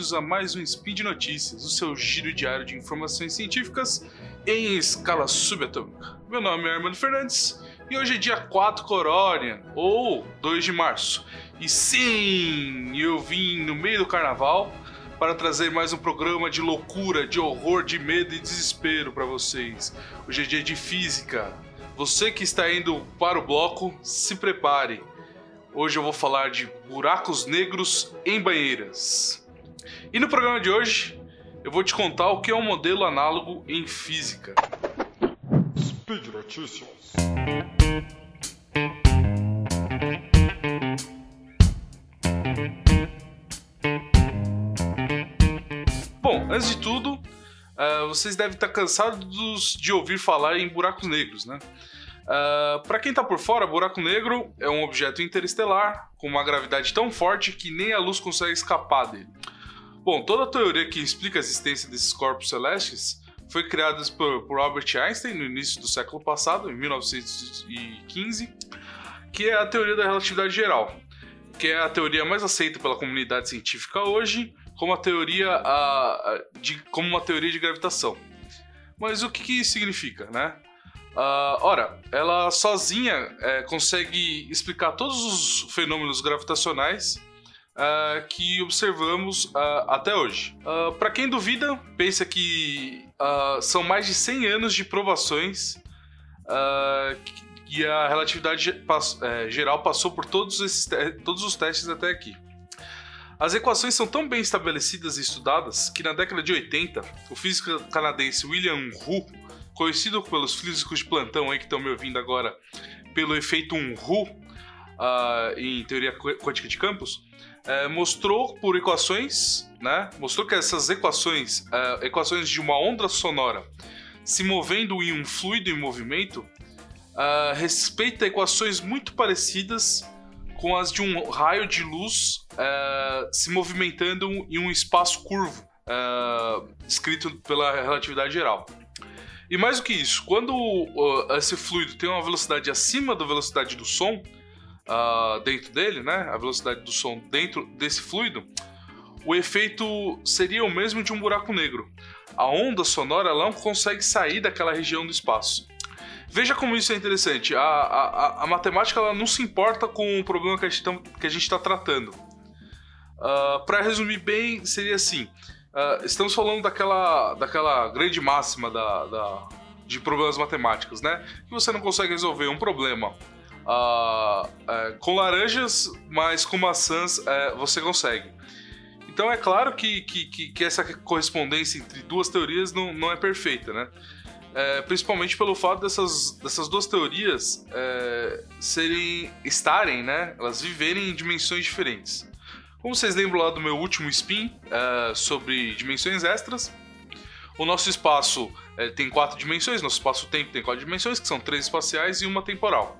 bem-vindos a mais um Speed Notícias, o seu giro diário de informações científicas em escala subatômica. Meu nome é Armando Fernandes e hoje é dia 4 Coronian, ou 2 de março. E sim, eu vim no meio do carnaval para trazer mais um programa de loucura, de horror, de medo e desespero para vocês. Hoje é dia de física. Você que está indo para o bloco, se prepare Hoje eu vou falar de buracos negros em banheiras. E no programa de hoje eu vou te contar o que é um modelo análogo em física. Speed Notícias. Bom, antes de tudo, uh, vocês devem estar cansados de ouvir falar em buracos negros, né? Uh, ah, para quem tá por fora, buraco negro é um objeto interestelar com uma gravidade tão forte que nem a luz consegue escapar dele. Bom, toda a teoria que explica a existência desses corpos celestes foi criada por, por Albert Einstein no início do século passado, em 1915, que é a teoria da relatividade geral, que é a teoria mais aceita pela comunidade científica hoje como a teoria a, de como uma teoria de gravitação. Mas o que, que significa, né? Uh, ora, ela sozinha é, consegue explicar todos os fenômenos gravitacionais uh, que observamos uh, até hoje. Para quem duvida, pensa que são mais de 100 anos de provações e a relatividade é, geral passou por todos, esses todos os testes até aqui. As equações são tão bem estabelecidas e estudadas que na década de 80, o físico canadense William Hu conhecido pelos físicos de plantão aí que estão me ouvindo agora pelo efeito Unruh uh, em teoria quântica de campos, uh, mostrou por equações, né? Mostrou que essas equações, uh, equações de uma onda sonora se movendo em um fluido em movimento, uh, respeita equações muito parecidas com as de um raio de luz se movimentando em um espaço curvo, descrito pela relatividade geral. E mais do que isso, quando uh, esse fluido tem uma velocidade acima da velocidade do som uh, dentro dele, né? A velocidade do som dentro desse fluido, o efeito seria o mesmo de um buraco negro. A onda sonora não consegue sair daquela região do espaço. Veja como isso é interessante. A, a, a matemática ela não se importa com o problema que a gente está tratando. Uh, Para resumir bem, seria assim: Uh, estamos falando daquela, daquela grande máxima da, da, de problemas matemáticos, né? Que você não consegue resolver um problema uh, com laranjas, mas com maçãs eh, você consegue. Então é claro que, que, que, que, essa correspondência entre duas teorias não, não é perfeita, né? É, principalmente pelo fato dessas, dessas duas teorias é, serem estarem, né? Elas viverem em dimensões diferentes. Como vocês lembram lá do meu último spin sobre dimensões extras, o nosso espaço tem quatro dimensões, nosso espaço-tempo tem quatro dimensões, que são três espaciais e uma temporal.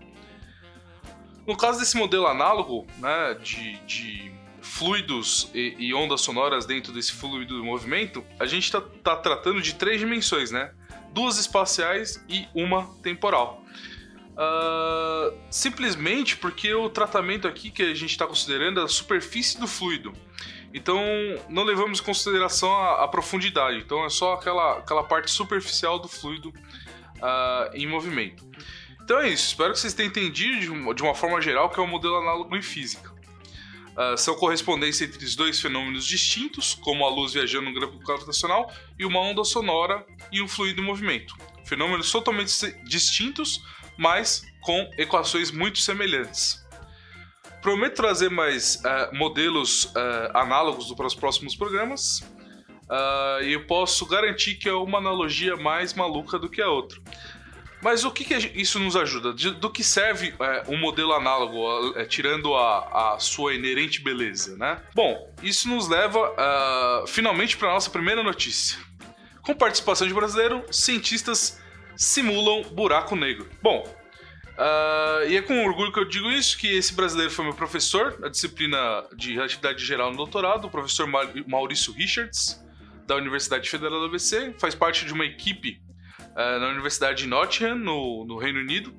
No caso desse modelo análogo né, de, de fluidos e, e, ondas sonoras dentro desse fluido do movimento, a gente está tá tratando de três dimensões, né? Duas espaciais e uma temporal. Uh, simplesmente porque o tratamento aqui que a gente está considerando é a superfície do fluido. Então não levamos em consideração a, a, profundidade. Então é só aquela, aquela parte superficial do fluido uh, em movimento. Então é isso. Espero que vocês tenham entendido de uma, de uma forma geral que é um modelo análogo em física. Uh, são correspondência entre os dois fenômenos distintos, como a luz viajando no grampo gravitacional e uma onda sonora e um fluido em movimento. Fenômenos totalmente distintos, mas com equações muito semelhantes. Prometo trazer mais uh, modelos uh, análogos para os próximos programas. E eu posso garantir que é uma analogia mais maluca do que a outra. Mas o que, que isso nos ajuda? Do que serve é, um modelo análogo, é, tirando a, a, sua inerente beleza, né? Bom, isso nos leva uh, finalmente para a nossa primeira notícia. Com participação de brasileiro, cientistas simulam buraco negro. Bom, uh, e é com orgulho que eu digo isso, que esse brasileiro foi meu professor na disciplina de Relatividade Geral no doutorado, o professor Maurício Richards, da Universidade Federal do ABC, faz parte de uma equipe na Universidade de Nottingham, no, no, Reino Unido.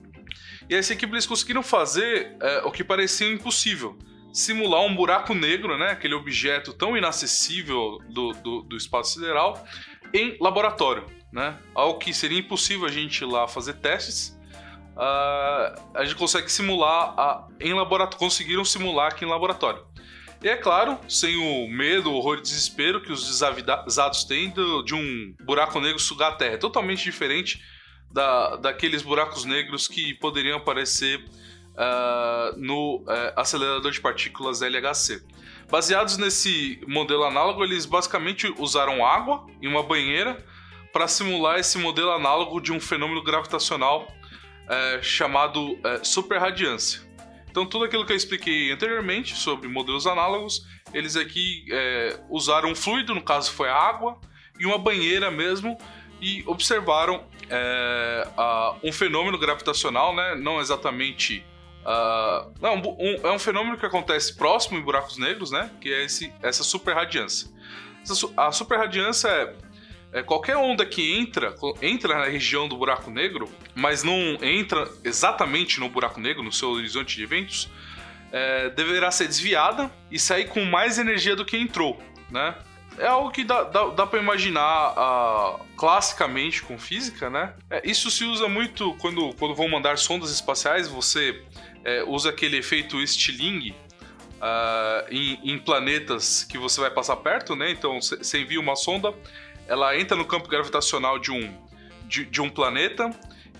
E essa equipe eles conseguiram fazer uh, o que parecia impossível, simular um buraco negro, né, aquele objeto tão inacessível do, do, do espaço sideral, em laboratório. Né? Algo que seria impossível a gente ir lá fazer testes. Uh, a gente consegue simular a, em laboratório, conseguiram simular aqui em laboratório. E é claro, sem o medo, o horror e desespero que os desavisados têm de um buraco negro sugar a Terra. É totalmente diferente da, daqueles buracos negros que poderiam aparecer uh, no uh, acelerador de partículas LHC. Baseados nesse modelo análogo, eles basicamente usaram água em uma banheira para simular esse modelo análogo de um fenômeno gravitacional uh, chamado superradiância. Então, tudo aquilo que eu expliquei anteriormente sobre modelos análogos, eles aqui é, usaram um fluido, no caso foi a água, e uma banheira mesmo, e observaram é, a, um fenômeno gravitacional, né? não exatamente. Uh, não, um, é um fenômeno que acontece próximo em buracos negros, né? que é esse, essa superradiância. A superradiância é é, qualquer onda que entra, entra na região do buraco negro, mas não entra exatamente no buraco negro, no seu horizonte de eventos, é, deverá ser desviada e sair com mais energia do que entrou, né? É algo que dá, dá, dá para imaginar uh, classicamente com física, né? É, isso se usa muito quando, quando vão mandar sondas espaciais, você é, usa aquele efeito Stirling uh, em, em, planetas que você vai passar perto, né? Então você envia uma sonda, ela entra no campo gravitacional de um, de, de um planeta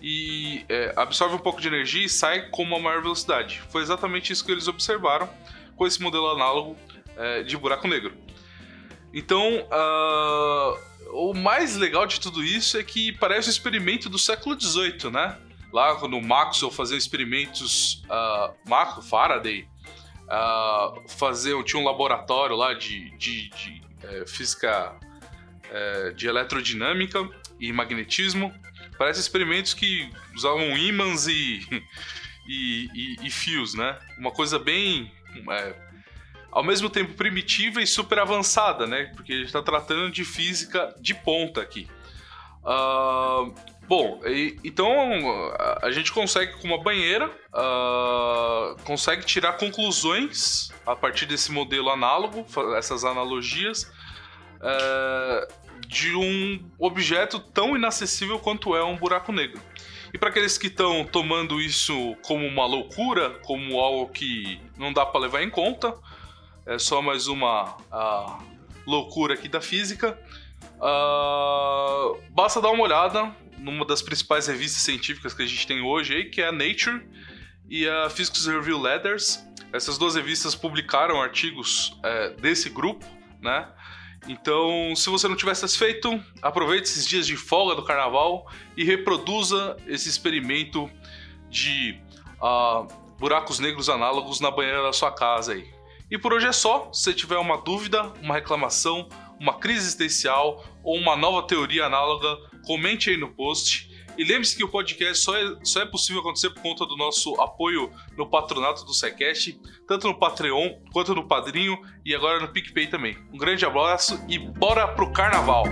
e é, absorve um pouco de energia e sai com uma maior velocidade. Foi exatamente isso que eles observaram com esse modelo análogo é, de buraco negro. Então, uh, o mais legal de tudo isso é que parece um experimento do século XVIII, né? Lá quando Maxwell fazia experimentos, uh, Faraday, uh, tinha um laboratório lá de, de, de é, física é, de eletrodinâmica e magnetismo. Parece experimentos que usavam ímãs e, e, e, e fios, né? Uma coisa bem. É, ao mesmo tempo primitiva e super avançada, né? Porque a gente está tratando de física de ponta aqui. Uh, bom, e, então a gente consegue com uma banheira, uh, consegue tirar conclusões a partir desse modelo análogo, essas analogias, uh, de um objeto tão inacessível quanto é um buraco negro. E para aqueles que estão tomando isso como uma loucura, como algo que não dá para levar em conta, é só mais uma loucura aqui da física. Uh, basta dar uma olhada numa das principais revistas científicas que a gente tem hoje, aí, que é a Nature e a Physics Review Letters. Essas duas revistas publicaram artigos é, desse grupo, né? Então, se você não tiver satisfeito, aproveite esses dias de folga do carnaval e reproduza esse experimento de uh, buracos negros análogos na banheira da sua casa aí. E por hoje é só. Se tiver uma dúvida, uma reclamação, uma crise existencial ou uma nova teoria análoga, comente aí no post e lembre-se que o podcast só é, só é possível acontecer por conta do nosso apoio no patronato do SciCast, tanto no Patreon quanto no Padrinho e agora no PicPay também. Um grande abraço e bora pro carnaval!